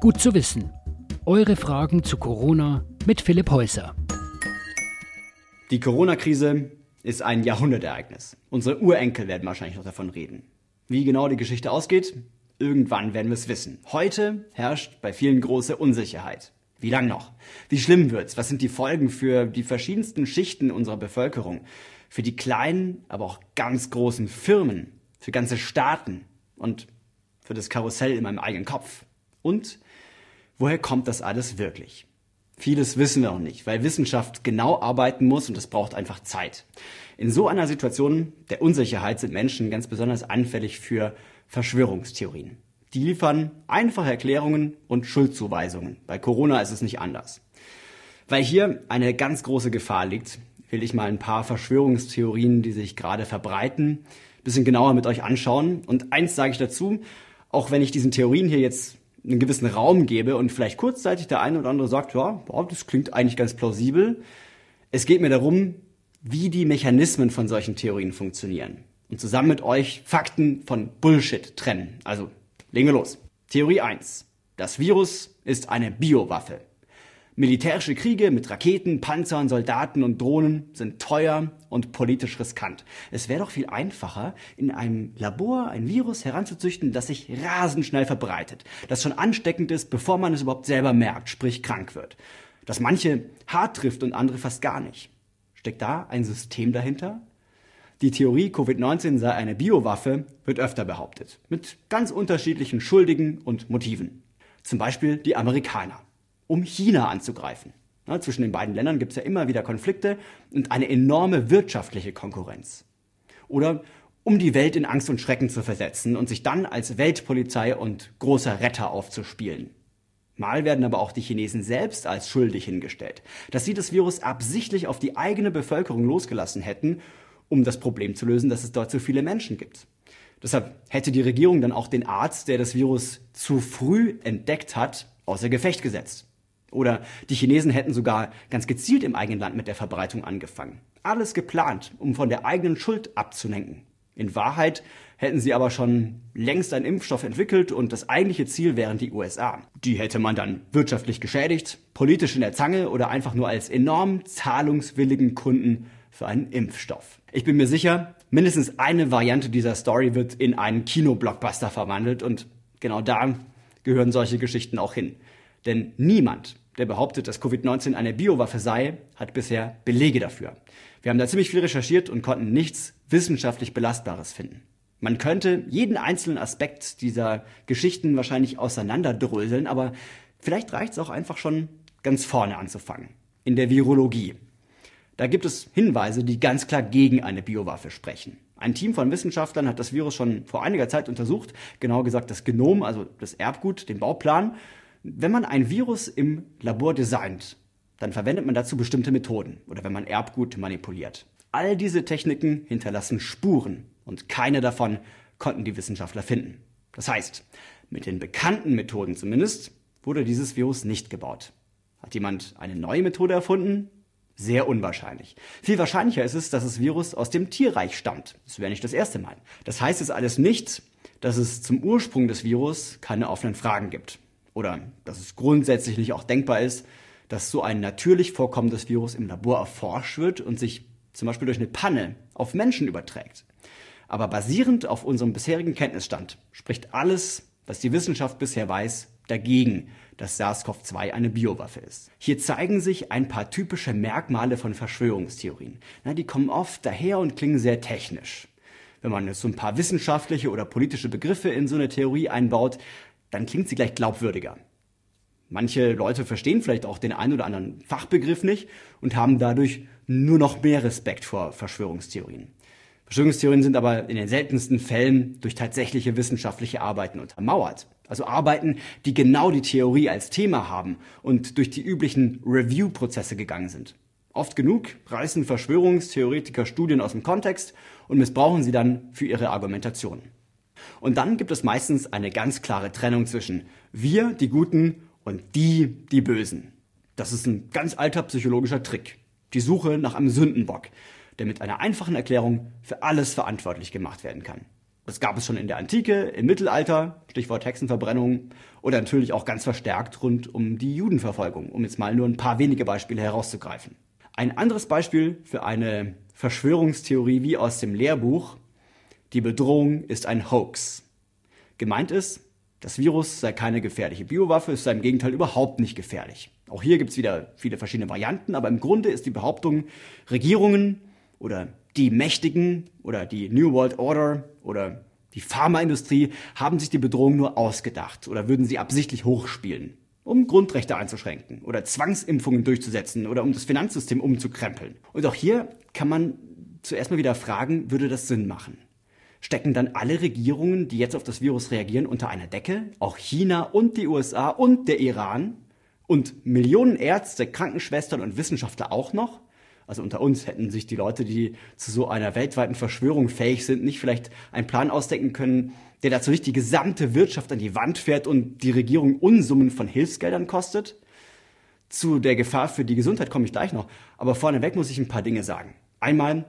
Gut zu wissen. Eure Fragen zu Corona mit Philipp Häuser. Die Corona-Krise ist ein Jahrhundertereignis. Unsere Urenkel werden wahrscheinlich noch davon reden. Wie genau die Geschichte ausgeht, irgendwann werden wir es wissen. Heute herrscht bei vielen große Unsicherheit. Wie lang noch? Wie schlimm wird's? Was sind die Folgen für die verschiedensten Schichten unserer Bevölkerung? Für die kleinen, aber auch ganz großen Firmen, für ganze Staaten und für das Karussell in meinem eigenen Kopf. Und woher kommt das alles wirklich? Vieles wissen wir auch nicht, weil Wissenschaft genau arbeiten muss und es braucht einfach Zeit. In so einer Situation der Unsicherheit sind Menschen ganz besonders anfällig für Verschwörungstheorien. Die liefern einfache Erklärungen und Schuldzuweisungen. Bei Corona ist es nicht anders. Weil hier eine ganz große Gefahr liegt, will ich mal ein paar Verschwörungstheorien, die sich gerade verbreiten, bisschen genauer mit euch anschauen. Und eins sage ich dazu, auch wenn ich diesen Theorien hier jetzt einen gewissen Raum gebe und vielleicht kurzzeitig der eine oder andere sagt, ja, das klingt eigentlich ganz plausibel. Es geht mir darum, wie die Mechanismen von solchen Theorien funktionieren und zusammen mit euch Fakten von Bullshit trennen. Also, legen wir los. Theorie 1. Das Virus ist eine Biowaffe. Militärische Kriege mit Raketen, Panzern, Soldaten und Drohnen sind teuer und politisch riskant. Es wäre doch viel einfacher, in einem Labor ein Virus heranzuzüchten, das sich rasend schnell verbreitet, das schon ansteckend ist, bevor man es überhaupt selber merkt, sprich krank wird. Das manche hart trifft und andere fast gar nicht. Steckt da ein System dahinter? Die Theorie, Covid-19 sei eine Biowaffe, wird öfter behauptet, mit ganz unterschiedlichen Schuldigen und Motiven. Zum Beispiel die Amerikaner um China anzugreifen. Ja, zwischen den beiden Ländern gibt es ja immer wieder Konflikte und eine enorme wirtschaftliche Konkurrenz. Oder um die Welt in Angst und Schrecken zu versetzen und sich dann als Weltpolizei und großer Retter aufzuspielen. Mal werden aber auch die Chinesen selbst als schuldig hingestellt, dass sie das Virus absichtlich auf die eigene Bevölkerung losgelassen hätten, um das Problem zu lösen, dass es dort so viele Menschen gibt. Deshalb hätte die Regierung dann auch den Arzt, der das Virus zu früh entdeckt hat, außer Gefecht gesetzt. Oder die Chinesen hätten sogar ganz gezielt im eigenen Land mit der Verbreitung angefangen. Alles geplant, um von der eigenen Schuld abzulenken. In Wahrheit hätten sie aber schon längst einen Impfstoff entwickelt und das eigentliche Ziel wären die USA. Die hätte man dann wirtschaftlich geschädigt, politisch in der Zange oder einfach nur als enorm zahlungswilligen Kunden für einen Impfstoff. Ich bin mir sicher, mindestens eine Variante dieser Story wird in einen Kinoblockbuster verwandelt und genau da gehören solche Geschichten auch hin. Denn niemand, der behauptet, dass Covid-19 eine Biowaffe sei, hat bisher Belege dafür. Wir haben da ziemlich viel recherchiert und konnten nichts wissenschaftlich Belastbares finden. Man könnte jeden einzelnen Aspekt dieser Geschichten wahrscheinlich auseinanderdröseln, aber vielleicht reicht es auch einfach schon ganz vorne anzufangen. In der Virologie. Da gibt es Hinweise, die ganz klar gegen eine Biowaffe sprechen. Ein Team von Wissenschaftlern hat das Virus schon vor einiger Zeit untersucht, genauer gesagt das Genom, also das Erbgut, den Bauplan, wenn man ein Virus im Labor designt, dann verwendet man dazu bestimmte Methoden oder wenn man Erbgut manipuliert. All diese Techniken hinterlassen Spuren und keine davon konnten die Wissenschaftler finden. Das heißt, mit den bekannten Methoden zumindest wurde dieses Virus nicht gebaut. Hat jemand eine neue Methode erfunden? Sehr unwahrscheinlich. Viel wahrscheinlicher ist es, dass das Virus aus dem Tierreich stammt. Das wäre nicht das erste Mal. Das heißt es alles nicht, dass es zum Ursprung des Virus keine offenen Fragen gibt oder dass es grundsätzlich nicht auch denkbar ist, dass so ein natürlich vorkommendes Virus im Labor erforscht wird und sich zum Beispiel durch eine Panne auf Menschen überträgt. Aber basierend auf unserem bisherigen Kenntnisstand spricht alles, was die Wissenschaft bisher weiß, dagegen, dass SARS-CoV-2 eine Biowaffe ist. Hier zeigen sich ein paar typische Merkmale von Verschwörungstheorien. Na, die kommen oft daher und klingen sehr technisch. Wenn man jetzt so ein paar wissenschaftliche oder politische Begriffe in so eine Theorie einbaut, dann klingt sie gleich glaubwürdiger. Manche Leute verstehen vielleicht auch den einen oder anderen Fachbegriff nicht und haben dadurch nur noch mehr Respekt vor Verschwörungstheorien. Verschwörungstheorien sind aber in den seltensten Fällen durch tatsächliche wissenschaftliche Arbeiten untermauert. Also Arbeiten, die genau die Theorie als Thema haben und durch die üblichen Review-Prozesse gegangen sind. Oft genug reißen Verschwörungstheoretiker Studien aus dem Kontext und missbrauchen sie dann für ihre Argumentation. Und dann gibt es meistens eine ganz klare Trennung zwischen wir, die Guten, und die, die Bösen. Das ist ein ganz alter psychologischer Trick. Die Suche nach einem Sündenbock, der mit einer einfachen Erklärung für alles verantwortlich gemacht werden kann. Das gab es schon in der Antike, im Mittelalter, Stichwort Hexenverbrennung, oder natürlich auch ganz verstärkt rund um die Judenverfolgung, um jetzt mal nur ein paar wenige Beispiele herauszugreifen. Ein anderes Beispiel für eine Verschwörungstheorie wie aus dem Lehrbuch, die Bedrohung ist ein Hoax. Gemeint ist, das Virus sei keine gefährliche Biowaffe, es sei im Gegenteil überhaupt nicht gefährlich. Auch hier gibt es wieder viele verschiedene Varianten, aber im Grunde ist die Behauptung, Regierungen oder die Mächtigen oder die New World Order oder die Pharmaindustrie haben sich die Bedrohung nur ausgedacht oder würden sie absichtlich hochspielen, um Grundrechte einzuschränken oder Zwangsimpfungen durchzusetzen oder um das Finanzsystem umzukrempeln. Und auch hier kann man zuerst mal wieder fragen, würde das Sinn machen? Stecken dann alle Regierungen, die jetzt auf das Virus reagieren, unter einer Decke? Auch China und die USA und der Iran? Und Millionen Ärzte, Krankenschwestern und Wissenschaftler auch noch? also unter uns hätten sich die Leute, die zu so einer weltweiten Verschwörung fähig sind, nicht vielleicht einen Plan ausdenken können, der dazu nicht die gesamte Wirtschaft an die Wand fährt und die Regierung Unsummen von Hilfsgeldern kostet? Zu der Gefahr für die Gesundheit komme ich gleich noch, aber vorneweg muss ich ein paar Dinge sagen. Einmal,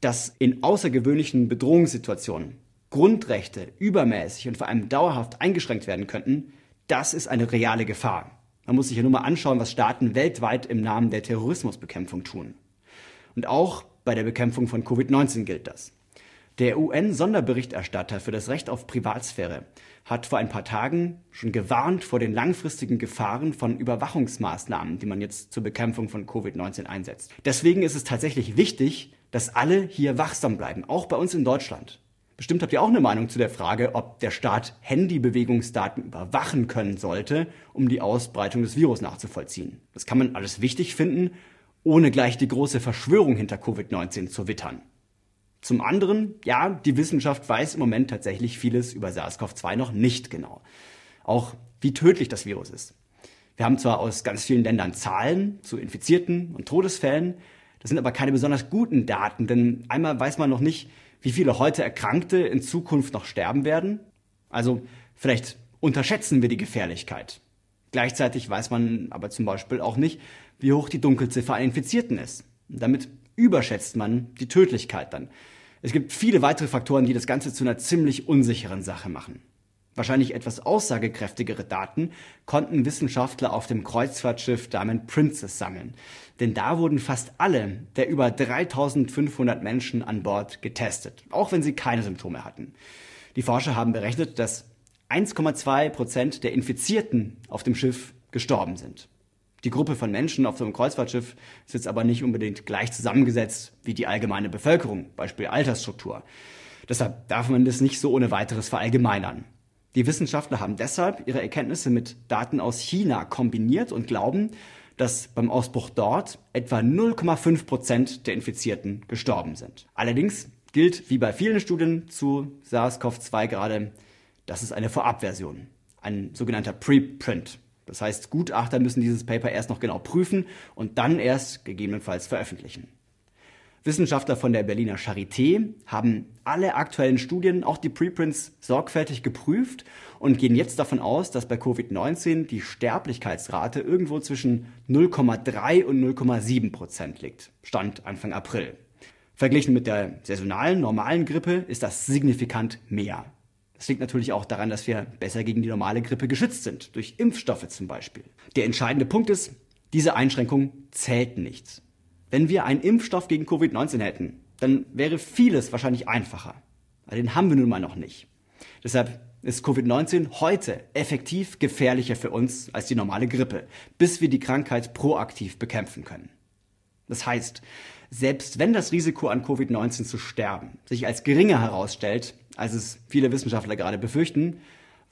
dass in außergewöhnlichen Bedrohungssituationen Grundrechte übermäßig und vor allem dauerhaft eingeschränkt werden könnten, das ist eine reale Gefahr. Man muss sich ja nur mal anschauen, was Staaten weltweit im Namen der Terrorismusbekämpfung tun. Und auch bei der Bekämpfung von Covid-19 gilt das. Der UN-Sonderberichterstatter für das Recht auf Privatsphäre hat vor ein paar Tagen schon gewarnt vor den langfristigen Gefahren von Überwachungsmaßnahmen, die man jetzt zur Bekämpfung von Covid-19 einsetzt. Deswegen ist es tatsächlich wichtig, dass alle hier wachsam bleiben, auch bei uns in Deutschland. Bestimmt habt ihr auch eine Meinung zu der Frage, ob der Staat Handybewegungsdaten überwachen können sollte, um die Ausbreitung des Virus nachzuvollziehen. Das kann man alles wichtig finden, ohne gleich die große Verschwörung hinter Covid-19 zu wittern. Zum anderen, ja, die Wissenschaft weiß im Moment tatsächlich vieles über SARS-CoV-2 noch nicht genau. Auch wie tödlich das Virus ist. Wir haben zwar aus ganz vielen Ländern Zahlen zu Infizierten und Todesfällen, das sind aber keine besonders guten Daten, denn einmal weiß man noch nicht, wie viele heute Erkrankte in Zukunft noch sterben werden. Also vielleicht unterschätzen wir die Gefährlichkeit. Gleichzeitig weiß man aber zum Beispiel auch nicht, wie hoch die Dunkelziffer an Infizierten ist. Damit überschätzt man die Tödlichkeit dann. Es gibt viele weitere Faktoren, die das Ganze zu einer ziemlich unsicheren Sache machen. Wahrscheinlich etwas aussagekräftigere Daten konnten Wissenschaftler auf dem Kreuzfahrtschiff Diamond Princess sammeln. Denn da wurden fast alle der über 3500 Menschen an Bord getestet, auch wenn sie keine Symptome hatten. Die Forscher haben berechnet, dass 1,2 Prozent der Infizierten auf dem Schiff gestorben sind. Die Gruppe von Menschen auf so einem Kreuzfahrtschiff ist jetzt aber nicht unbedingt gleich zusammengesetzt wie die allgemeine Bevölkerung, Beispiel Altersstruktur. Deshalb darf man das nicht so ohne weiteres verallgemeinern. Die Wissenschaftler haben deshalb ihre Erkenntnisse mit Daten aus China kombiniert und glauben, dass beim Ausbruch dort etwa 0,5 Prozent der Infizierten gestorben sind. Allerdings gilt wie bei vielen Studien zu SARS-CoV-2 gerade, das ist eine Vorabversion, ein sogenannter Preprint. Das heißt, Gutachter müssen dieses Paper erst noch genau prüfen und dann erst gegebenenfalls veröffentlichen. Wissenschaftler von der Berliner Charité haben alle aktuellen Studien, auch die Preprints, sorgfältig geprüft und gehen jetzt davon aus, dass bei Covid-19 die Sterblichkeitsrate irgendwo zwischen 0,3 und 0,7 Prozent liegt. Stand Anfang April. Verglichen mit der saisonalen, normalen Grippe ist das signifikant mehr. Das liegt natürlich auch daran, dass wir besser gegen die normale Grippe geschützt sind, durch Impfstoffe zum Beispiel. Der entscheidende Punkt ist, diese Einschränkung zählt nichts. Wenn wir einen Impfstoff gegen Covid-19 hätten, dann wäre vieles wahrscheinlich einfacher. Aber den haben wir nun mal noch nicht. Deshalb ist Covid-19 heute effektiv gefährlicher für uns als die normale Grippe, bis wir die Krankheit proaktiv bekämpfen können. Das heißt, selbst wenn das Risiko an Covid-19 zu sterben sich als geringer herausstellt, als es viele Wissenschaftler gerade befürchten,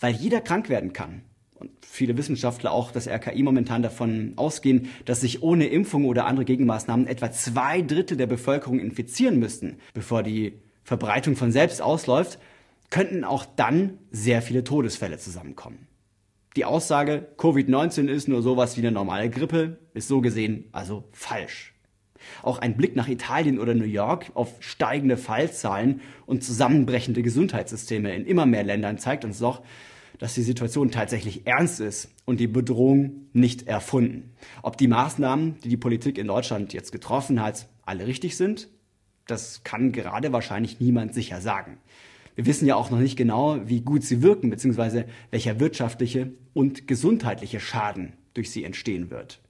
weil jeder krank werden kann und viele Wissenschaftler auch das RKI momentan davon ausgehen, dass sich ohne Impfung oder andere Gegenmaßnahmen etwa zwei Drittel der Bevölkerung infizieren müssten, bevor die Verbreitung von selbst ausläuft, könnten auch dann sehr viele Todesfälle zusammenkommen. Die Aussage, Covid-19 ist nur sowas wie eine normale Grippe, ist so gesehen also falsch. Auch ein Blick nach Italien oder New York auf steigende Fallzahlen und zusammenbrechende Gesundheitssysteme in immer mehr Ländern zeigt uns doch, dass die Situation tatsächlich ernst ist und die Bedrohung nicht erfunden. Ob die Maßnahmen, die die Politik in Deutschland jetzt getroffen hat, alle richtig sind, das kann gerade wahrscheinlich niemand sicher sagen. Wir wissen ja auch noch nicht genau, wie gut sie wirken, beziehungsweise welcher wirtschaftliche und gesundheitliche Schaden durch sie entstehen wird.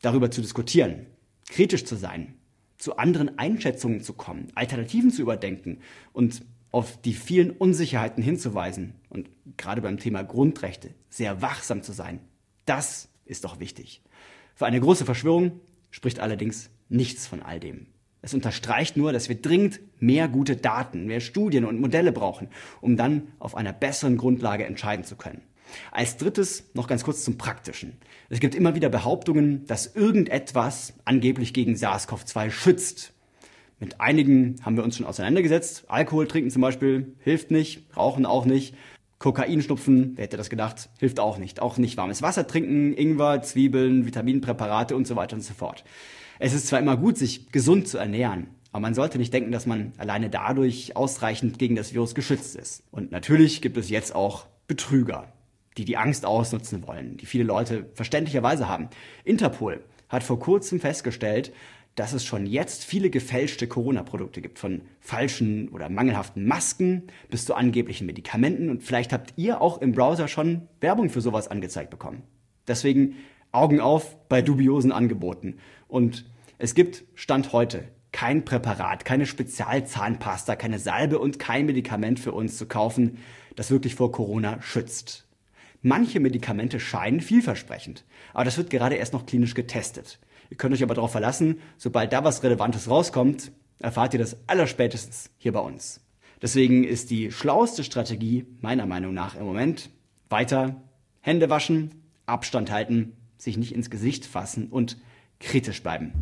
Darüber zu diskutieren, kritisch zu sein, zu anderen Einschätzungen zu kommen, Alternativen zu überdenken und auf die vielen Unsicherheiten hinzuweisen und gerade beim Thema Grundrechte sehr wachsam zu sein. Das ist doch wichtig. Für eine große Verschwörung spricht allerdings nichts von all dem. Es unterstreicht nur, dass wir dringend mehr gute Daten, mehr Studien und Modelle brauchen, um dann auf einer besseren Grundlage entscheiden zu können. Als drittes noch ganz kurz zum Praktischen. Es gibt immer wieder Behauptungen, dass irgendetwas angeblich gegen SARS-CoV-2 schützt. Mit einigen haben wir uns schon auseinandergesetzt. Alkohol trinken zum Beispiel hilft nicht, rauchen auch nicht. Kokainschnupfen, wer hätte das gedacht, hilft auch nicht. Auch nicht warmes Wasser trinken, Ingwer, Zwiebeln, Vitaminpräparate und so weiter und so fort. Es ist zwar immer gut, sich gesund zu ernähren, aber man sollte nicht denken, dass man alleine dadurch ausreichend gegen das Virus geschützt ist. Und natürlich gibt es jetzt auch Betrüger, die die Angst ausnutzen wollen, die viele Leute verständlicherweise haben. Interpol hat vor kurzem festgestellt, dass es schon jetzt viele gefälschte Corona-Produkte gibt, von falschen oder mangelhaften Masken bis zu angeblichen Medikamenten. Und vielleicht habt ihr auch im Browser schon Werbung für sowas angezeigt bekommen. Deswegen Augen auf bei dubiosen Angeboten. Und es gibt Stand heute kein Präparat, keine Spezialzahnpasta, keine Salbe und kein Medikament für uns zu kaufen, das wirklich vor Corona schützt. Manche Medikamente scheinen vielversprechend, aber das wird gerade erst noch klinisch getestet. Ihr könnt euch aber darauf verlassen, sobald da was Relevantes rauskommt, erfahrt ihr das allerspätestens hier bei uns. Deswegen ist die schlauste Strategie meiner Meinung nach im Moment weiter Hände waschen, Abstand halten, sich nicht ins Gesicht fassen und kritisch bleiben.